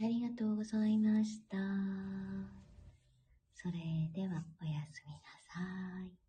ありがとうございました。それでは、おやすみなさい。